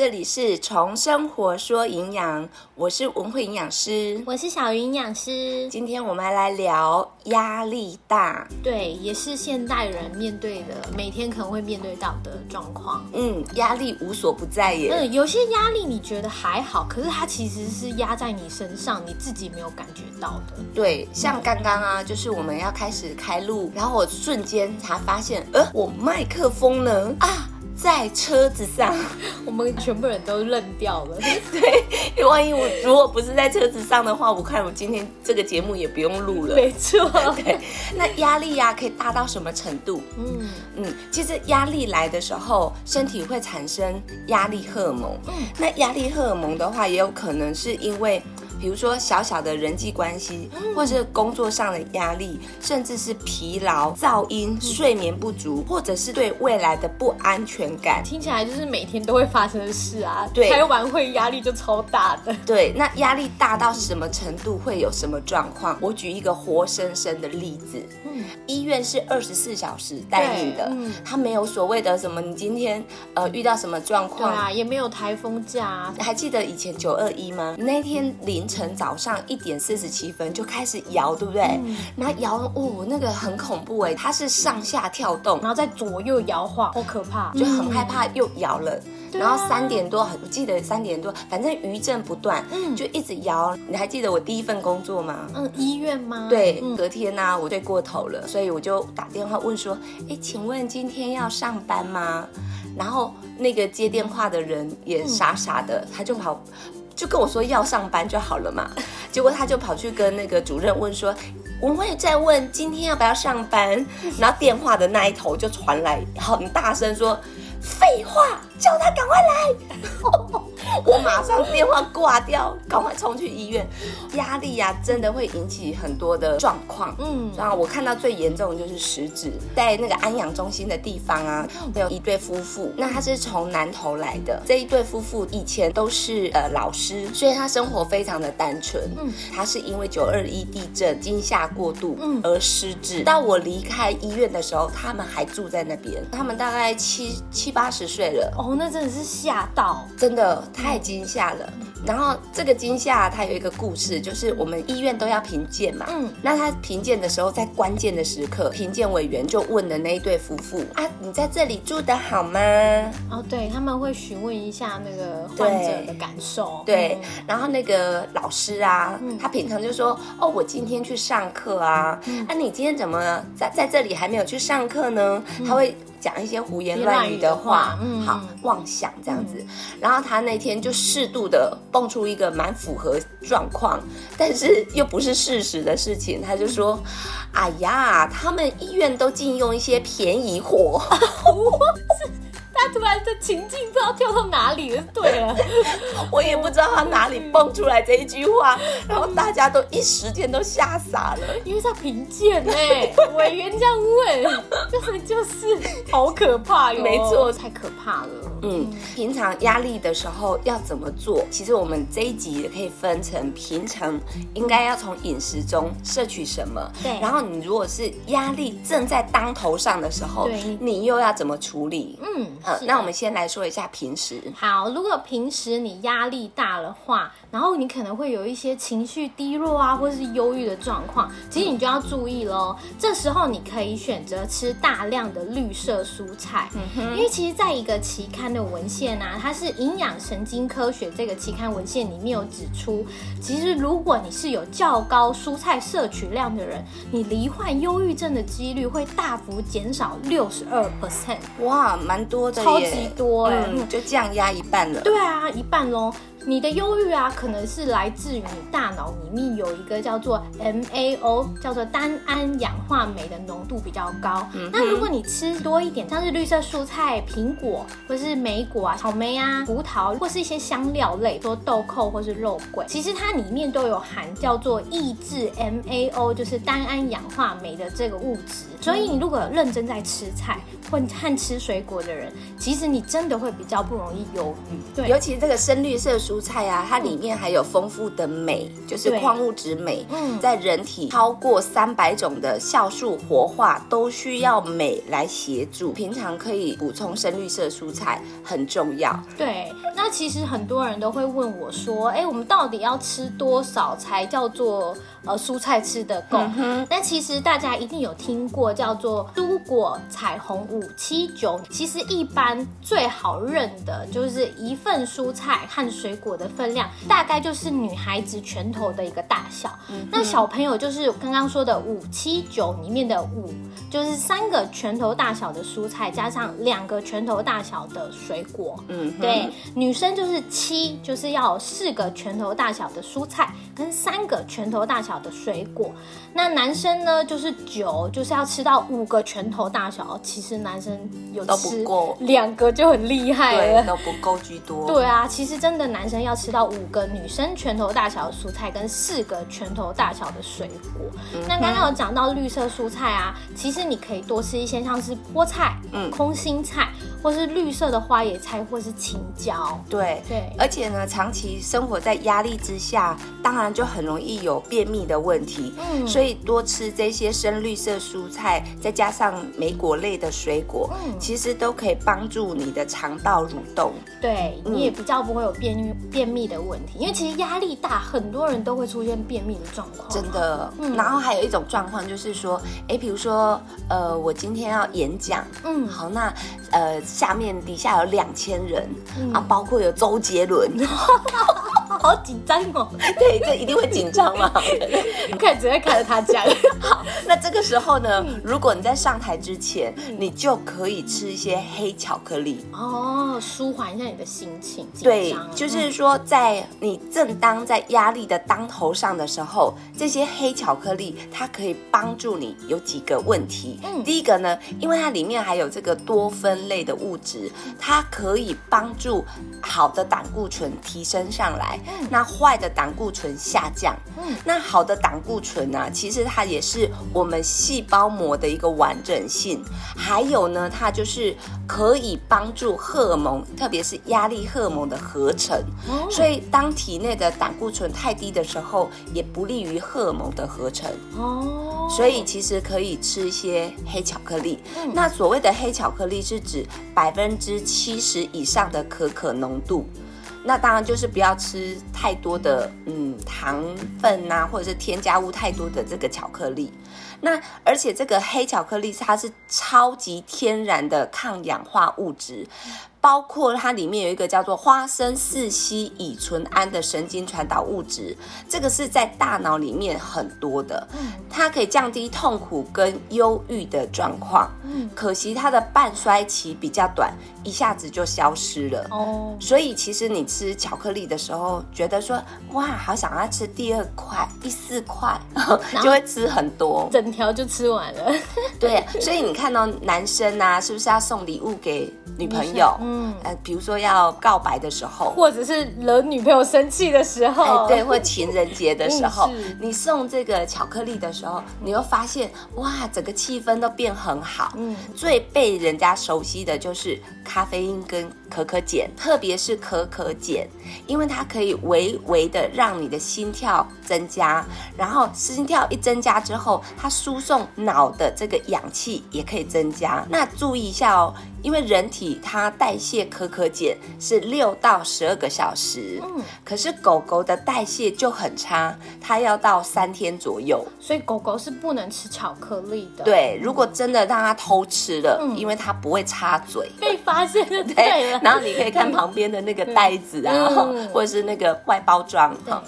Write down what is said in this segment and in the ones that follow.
这里是从生活说营养，我是文慧营养师，我是小云营养师。今天我们来聊压力大，对，也是现代人面对的，每天可能会面对到的状况。嗯，压力无所不在耶。嗯，有些压力你觉得还好，可是它其实是压在你身上，你自己没有感觉到的。对，像刚刚啊，就是我们要开始开录，然后我瞬间才发现，呃，我麦克风呢？啊！在车子上，我们全部人都愣掉了。对，万一我如果不是在车子上的话，我看我今天这个节目也不用录了。没错，对。那压力呀，可以大到什么程度？嗯嗯，其实压力来的时候，身体会产生压力荷尔蒙。嗯，那压力荷尔蒙的话，也有可能是因为。比如说小小的人际关系，或是工作上的压力，甚至是疲劳、噪音、睡眠不足，或者是对未来的不安全感，听起来就是每天都会发生的事啊。对，开完会压力就超大的。对，那压力大到什么程度会有什么状况？我举一个活生生的例子。嗯，医院是二十四小时待命的，他没有所谓的什么，你今天呃遇到什么状况对啊，也没有台风假。还记得以前九二一吗？那天零。晨早上一点四十七分就开始摇，对不对？然后摇，哦，那个很恐怖哎，它是上下跳动，然后在左右摇晃，好可怕，就很害怕又摇了。然后三点多，我记得三点多，反正余震不断，嗯，就一直摇。你还记得我第一份工作吗？嗯，医院吗？对，隔天呢，我睡过头了，所以我就打电话问说，哎，请问今天要上班吗？然后那个接电话的人也傻傻的，他就跑。就跟我说要上班就好了嘛，结果他就跑去跟那个主任问说，我会在问今天要不要上班，然后电话的那一头就传来很大声说，废话，叫他赶快来。我马上电话挂掉，赶快冲去医院。压力呀，真的会引起很多的状况。嗯，然后我看到最严重的就是食指，在那个安养中心的地方啊，有一对夫妇。那他是从南投来的，这一对夫妇以前都是呃老师，所以他生活非常的单纯。嗯，他是因为九二一地震惊吓过度嗯而失智。到我离开医院的时候，他们还住在那边。他们大概七七八十岁了。哦，那真的是吓到，真的。太惊吓了，然后这个惊吓它有一个故事，就是我们医院都要评鉴嘛，嗯，那他评鉴的时候，在关键的时刻，评鉴委员就问了那一对夫妇啊，你在这里住的好吗？哦，对，他们会询问一下那个患者的感受，对，然后那个老师啊，他平常就说，哦，我今天去上课啊，啊，你今天怎么在在这里还没有去上课呢？他会。讲一些胡言乱语的话，好妄想这样子，然后他那天就适度的蹦出一个蛮符合状况，但是又不是事实的事情，他就说：“哎呀，他们医院都禁用一些便宜货。” 他突然的情境不知道跳到哪里了，对了，我也不知道他哪里蹦出来这一句话，然后大家都一时间都吓傻了，因为他贫贱哎，委员这样问，就是就是好可怕哟，没错，太可怕了。嗯，平常压力的时候要怎么做？其实我们这一集也可以分成平常应该要从饮食中摄取什么，对。然后你如果是压力正在当头上的时候，对，你又要怎么处理？嗯，呃，那我们先来说一下平时。好，如果平时你压力大的话，然后你可能会有一些情绪低落啊，或者是忧郁的状况，其实你就要注意喽。这时候你可以选择吃大量的绿色蔬菜，嗯因为其实在一个期刊。的文献啊，它是《营养神经科学》这个期刊文献里面有指出，其实如果你是有较高蔬菜摄取量的人，你罹患忧郁症的几率会大幅减少六十二 percent。哇，蛮多的，超级多哎，就降压一半了。对啊，一半喽。你的忧郁啊，可能是来自于你大脑里面有一个叫做 MAO，叫做单胺氧化酶的浓度比较高。那如果你吃多一点，像是绿色蔬菜、苹果，或是莓果啊、草莓啊、葡萄，或是一些香料类，多豆蔻或是肉桂，其实它里面都有含叫做抑制 MAO，就是单胺氧化酶的这个物质。所以你如果认真在吃菜或和吃水果的人，其实你真的会比较不容易忧郁。对，尤其这个深绿色蔬。菜啊，它里面还有丰富的镁，就是对矿物质镁。嗯在人体超过三百种的酵素活化都需要镁来协助，平常可以补充深绿色蔬菜很重要。对，那其实很多人都会问我说，哎，我们到底要吃多少才叫做呃蔬菜吃得够？但其实大家一定有听过叫做蔬果彩虹五七九，其实一般最好认的就是一份蔬菜和水果的分量，大概就是女孩子拳头的一个大小。那小朋友就是刚刚说的五七九里面的五，就是三个拳头大小的蔬菜加上两个拳头大小的水果。嗯，对，女生就是七，就是要四个拳头大小的蔬菜跟三个拳头大小的水果。那男生呢，就是酒，就是要吃到五个拳头大小。其实男生有吃够两个就很厉害对，了。都不够居多。对啊，其实真的男生要吃到五个女生拳头大小的蔬菜跟四个拳头大小的水果。嗯那刚刚有讲到绿色蔬菜啊，其实你可以多吃一些像是菠菜、嗯空心菜，或是绿色的花野菜，或是青椒。对对而且呢，长期生活在压力之下，当然就很容易有便秘的问题。嗯所以多吃这些深绿色蔬菜，再加上莓果类的水果，嗯其实都可以帮助你的肠道蠕动。对你也比较不会有便秘便秘的问题，因为其实压力大，很多人都会出现便秘的状况。真的，嗯然后还有一种状况就是说，哎，比如说，呃，我今天要演讲，嗯好，那呃，下面底下有两千人、嗯。啊，包括有周杰伦，好紧张哦，对，这一定会紧张嘛。看只会看着他讲。好那这个时候呢，嗯如果你在上台之前，你就可以吃一些黑巧克力。哦，舒缓一下你的心情，对，就是说，在你正当在压力的当头上的时候，这些黑巧克力它可以帮助你有几个问题。嗯第一个呢，因为它里面还有这个多酚类的物质，它可以帮助好的胆固醇提升上来，那坏的胆固醇下降。嗯那好的胆固醇呢、其实它也是我们细胞膜的一个完整性，还有呢，它就是可以帮助荷尔蒙，特别是压力荷尔蒙的合成。哦所以，当体内的胆固醇太低的时候，也不利于荷尔蒙的合成。哦，所以，其实可以吃一些黑巧克力。嗯那所谓的黑巧克力是指百分之七十以上的可可浓度。那当然就是不要吃太多的嗯糖分呐、或者是添加物太多的这个巧克力。那而且这个黑巧克力它是超级天然的抗氧化物质，包括它里面有一个叫做花生四烯乙醇胺的神经传导物质，这个是在大脑里面很多的，它可以降低痛苦跟忧郁的状况。嗯可惜它的半衰期比较短，一下子就消失了。哦，所以其实你吃巧克力的时候，觉得说哇，好想要吃第二块、第四块，就会吃很多。整条就吃完了。对，所以你看到男生啊，是不是要送礼物给女朋友？嗯，呃，比如说要告白的时候，或者是惹女朋友生气的时候，哎，对，或情人节的时候，你送这个巧克力的时候，你会发现哇，整个气氛都变很好。嗯。最被人家熟悉的就是咖啡因跟可可碱，特别是可可碱，因为它可以微微的让你的心跳增加，然后心跳一增加之后，它输送脑的这个氧气也可以增加。那注意一下哦，因为人体它代谢可可碱是六到十二个小时，嗯，可是狗狗的代谢就很差，它要到三天左右。所以狗狗是不能吃巧克力的。，对，如果真的让它偷吃了，嗯因为它不会插嘴。被发现就 对了。然后你可以看旁边的那个袋子啊，嗯 或者是那个外包装哈。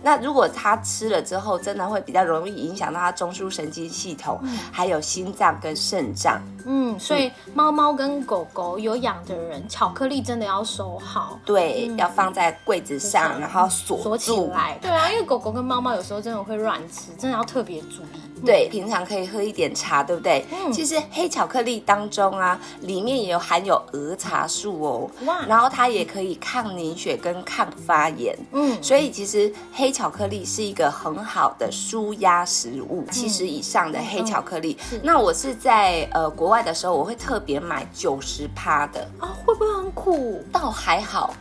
那如果它吃了之后，真的会比较容易影响到它中枢神经系统，还有心脏跟肾脏。嗯，所以猫猫跟狗狗有养的人，巧克力真的要收好。对，要放在柜子上，然后锁锁起。来，对啊，因为狗狗跟猫猫有时候真的会乱吃，真的要特别注意。对，平常可以喝一点茶，对不对？嗯其实黑巧克力当中啊，里面也有含有儿茶素哦，哇然后它也可以抗凝血跟抗发炎。嗯，所以其实黑巧克力是一个很好的舒压食物，嗯七十以上的黑巧克力。那我是在呃国外的时候，我会特别买九十趴的，啊，会不会很苦？倒还好。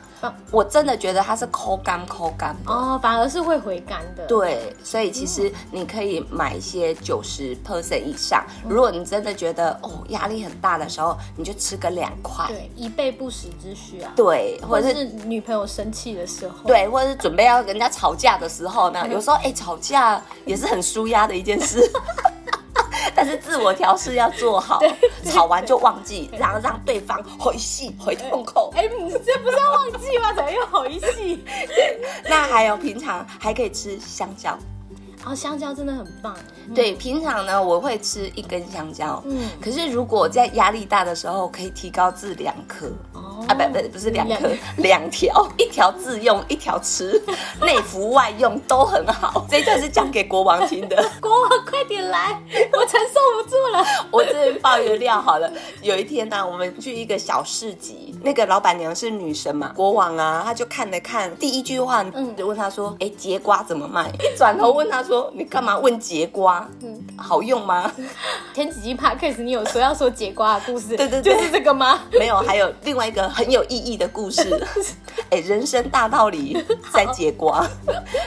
我真的觉得它是抠干抠干的。哦，反而是会回甘的。对，所以其实你可以买一些九十 percent 以上。如果你真的觉得哦压力很大的时候，你就吃个两块。对，以备不时之需啊。对，或者是女朋友生气的时候。对，或者是准备要跟人家吵架的时候呢，有时候哎吵架也是很舒压的一件事。但是自我调试要做好，吵完就忘记，然后让对方回戏回痛口。哎，你这不是要忘记吗？怎么又回戏？那还有平常还可以吃香蕉。哦，香蕉真的很棒。对，平常呢我会吃一根香蕉，嗯，可是如果在压力大的时候，可以提高至两颗。哦，啊，不不不是两颗，两条，一条自用，一条吃，内服外用都很好。这一段是讲给国王听的，国王快点来，我承受不住了。我这边爆一个料好了，有一天呢，我们去一个小市集，那个老板娘是女神嘛，国王啊，他就看了看，第一句话，嗯，就问他说，哎，节瓜怎么卖？一转头问他说。你干嘛问节瓜？嗯，好用吗？前几集 podcast 你有说要说节瓜的故事，对对，就是这个吗？没有，还有另外一个很有意义的故事。哎，人生大道理 在结瓜，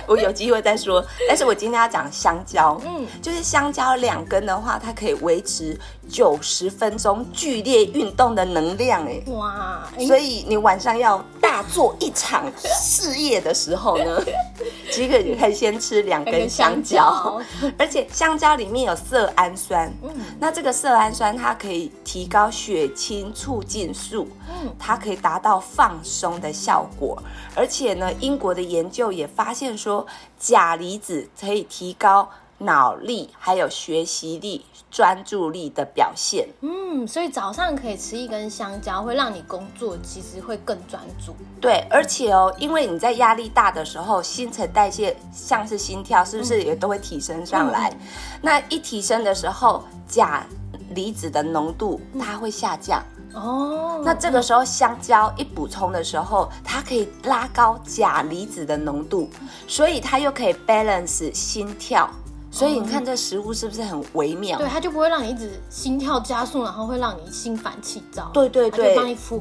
我有机会再说。但是我今天要讲香蕉，嗯，就是香蕉两根的话，它可以维持九十分钟剧烈运动的能量。哎，哇！所以你晚上要大做一场事业的时候呢，其实你可以先吃两根香。蕉，而且香蕉里面有色氨酸，嗯，那这个色氨酸它可以提高血清促进素，嗯，它可以达到放松的效果，而且呢，英国的研究也发现说，钾离子可以提高脑力还有学习力。专注力的表现，嗯，所以早上可以吃一根香蕉，会让你工作其实会更专注。对，而且哦，因为你在压力大的时候，新陈代谢像是心跳，是不是也都会提升上来？那一提升的时候，钾离子的浓度它会下降哦。那这个时候香蕉一补充的时候，它可以拉高钾离子的浓度，所以它又可以 balance 心跳。所以你看这食物是不是很微妙？对，它就不会让你一直心跳加速，然后会让你心烦气躁。对对对，帮你抚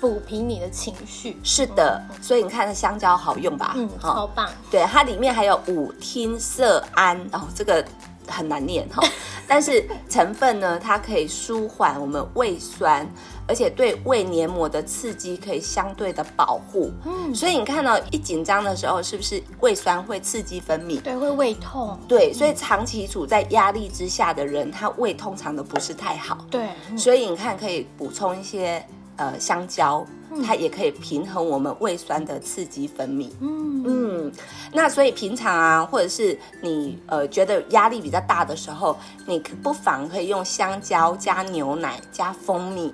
抚平你的情绪。是的，所以你看香蕉好用吧？嗯，超棒。对，它里面还有五烃色胺，哦，这个很难念哈。但是成分呢，它可以舒缓我们胃酸。而且对胃黏膜的刺激可以相对的保护，嗯，所以你看到一紧张的时候，是不是胃酸会刺激分泌？对，会胃痛。对，所以长期处在压力之下的人，他胃通常都不是太好。对，所以你看可以补充一些呃香蕉，它也可以平衡我们胃酸的刺激分泌。嗯嗯，那所以平常啊，或者是你呃觉得压力比较大的时候，你不妨可以用香蕉加牛奶加蜂蜜。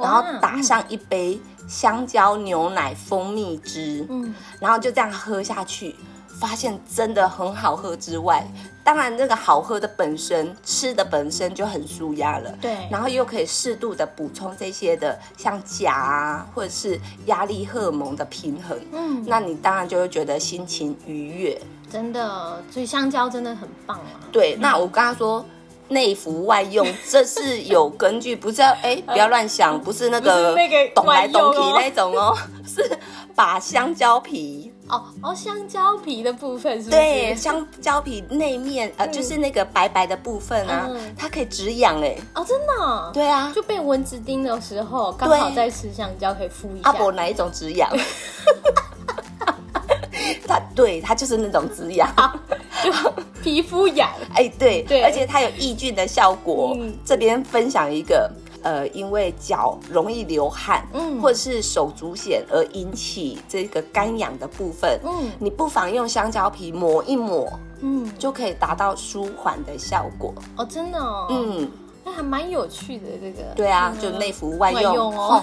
然后打上一杯香蕉牛奶蜂蜜汁，嗯，然后就这样喝下去，发现真的很好喝之外，当然那个好喝的本身吃的本身就很舒压了，对，然后又可以适度的补充这些的像钾啊，或者是压力荷尔蒙的平衡，嗯，那你当然就会觉得心情愉悦，真的，所以香蕉真的很棒啊。对，那我刚刚说。内服外用，这是有根据，不是要哎，不要乱想，不是那个懂来懂皮那种哦，是把香蕉皮哦哦，香蕉皮的部分是不是？对，香蕉皮内面呃，就是那个白白的部分啊，它可以止痒哎哦，真的？对啊，就被蚊子叮的时候，刚好在吃香蕉可以敷一下。阿伯哪一种止痒？它对，它就是那种止痒。皮肤痒，哎，对，对，而且它有抑菌的效果。这边分享一个，呃，因为脚容易流汗，嗯，或者是手足癣而引起这个干痒的部分，嗯，你不妨用香蕉皮抹一抹，嗯，就可以达到舒缓的效果。哦，真的哦，嗯，那还蛮有趣的这个。对啊，就内服外用哦，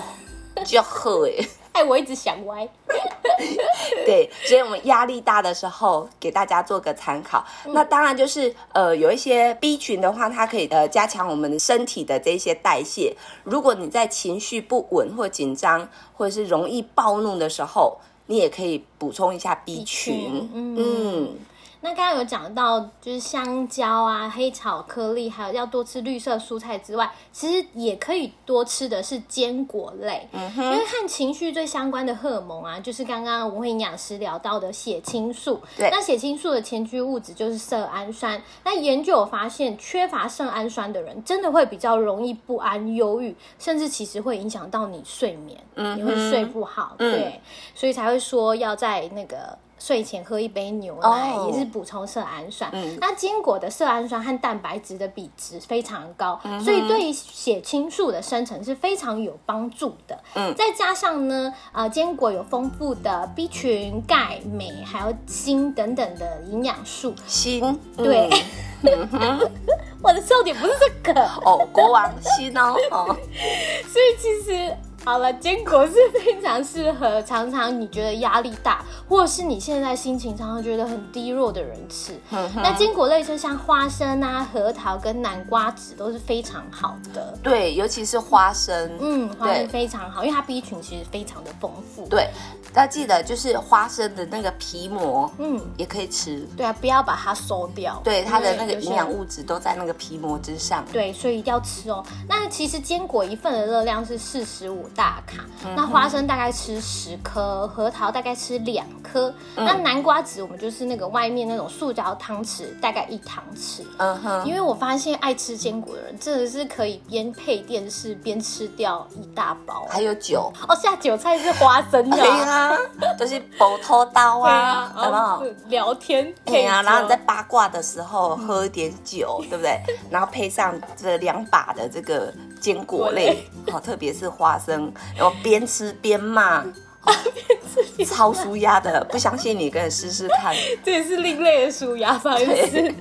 就要喝哎。哎，我一直想歪。对，所以我们压力大的时候，给大家做个参考。那当然就是呃，有一些 B 群的话，它可以呃加强我们身体的这些代谢。如果你在情绪不稳或紧张，或者是容易暴怒的时候，你也可以补充一下 B 群。嗯。那刚刚有讲到，就是香蕉啊、黑巧克力，还有要多吃绿色蔬菜之外，其实也可以多吃的是坚果类。因为和情绪最相关的荷尔蒙啊，就是刚刚文慧营养师聊到的血清素。对那血清素的前驱物质就是色氨酸。那研究有发现，缺乏色氨酸的人，真的会比较容易不安、忧郁，甚至其实会影响到你睡眠，你会睡不好。对，所以才会说要在那个。睡前喝一杯牛奶、哦。也是补充色氨酸。那坚果的色氨酸和蛋白质的比值非常高，所以对于血清素的生成是非常有帮助的。嗯。再加上呢，呃，坚果有丰富的 B 群、钙、镁，还有锌等等的营养素。锌对。嗯 我的笑点不是这个，哦，国王心哦，哦，所以其实好了，坚果是非常适合常常你觉得压力大，或者是你现在心情常常觉得很低落的人吃。那坚果类就像花生啊、核桃跟南瓜子都是非常好的。对，尤其是花生，嗯，花对生非常好，因为它 B 群其实非常的丰富。对，大家记得就是花生的那个皮膜，嗯，也可以吃，对啊，不要把它收掉。对，它的那个营养物质都在那个皮膜之上。对，所以一定要吃哦。那其实坚果一份的热量是四十五大卡，嗯那花生大概吃十颗，核桃大概吃两颗，嗯那南瓜子我们就是那个外面那种塑胶汤匙，大概一汤匙。嗯哼，因为我发现爱吃坚果的人真的是可以边配电视边吃掉一大包。还有酒，哦，下酒菜是花生的 对啊，都是剥头刀啊，啊，有没有？有？聊天配对啊，然后你在八卦的时候喝一点酒，对不对？然后配上这两把的这个坚果类，好，特别是花生，然后边吃边骂。哦 超舒压的，不相信你可以试试看。这也是另类的舒压方式。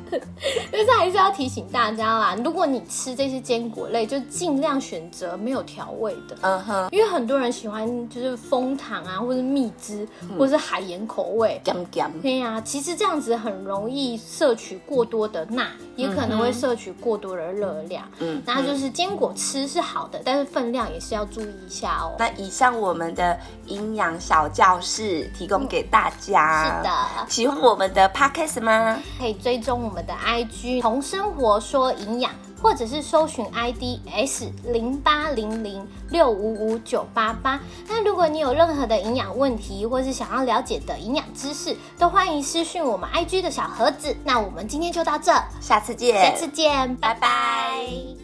但是还是要提醒大家啦，如果你吃这些坚果类，就尽量选择没有调味的。嗯哼，因为很多人喜欢就是枫糖啊，或是蜜汁，或是海盐口味。咸咸，对呀、其实这样子很容易摄取过多的钠，也可能会摄取过多的热量。嗯那就是坚果吃是好的，但是分量也是要注意一下哦。那以上我们的营养小教室提供给大家。是的。喜欢我们的 podcast 吗？可以追踪我们的 IG 同生活说营养，或者是搜寻 ID S 零八零零六五五九八八。那如果你有任何的营养问题，或是想要了解的营养知识，都欢迎私讯我们 IG 的小盒子。那我们今天就到这，下次见，下次见，拜拜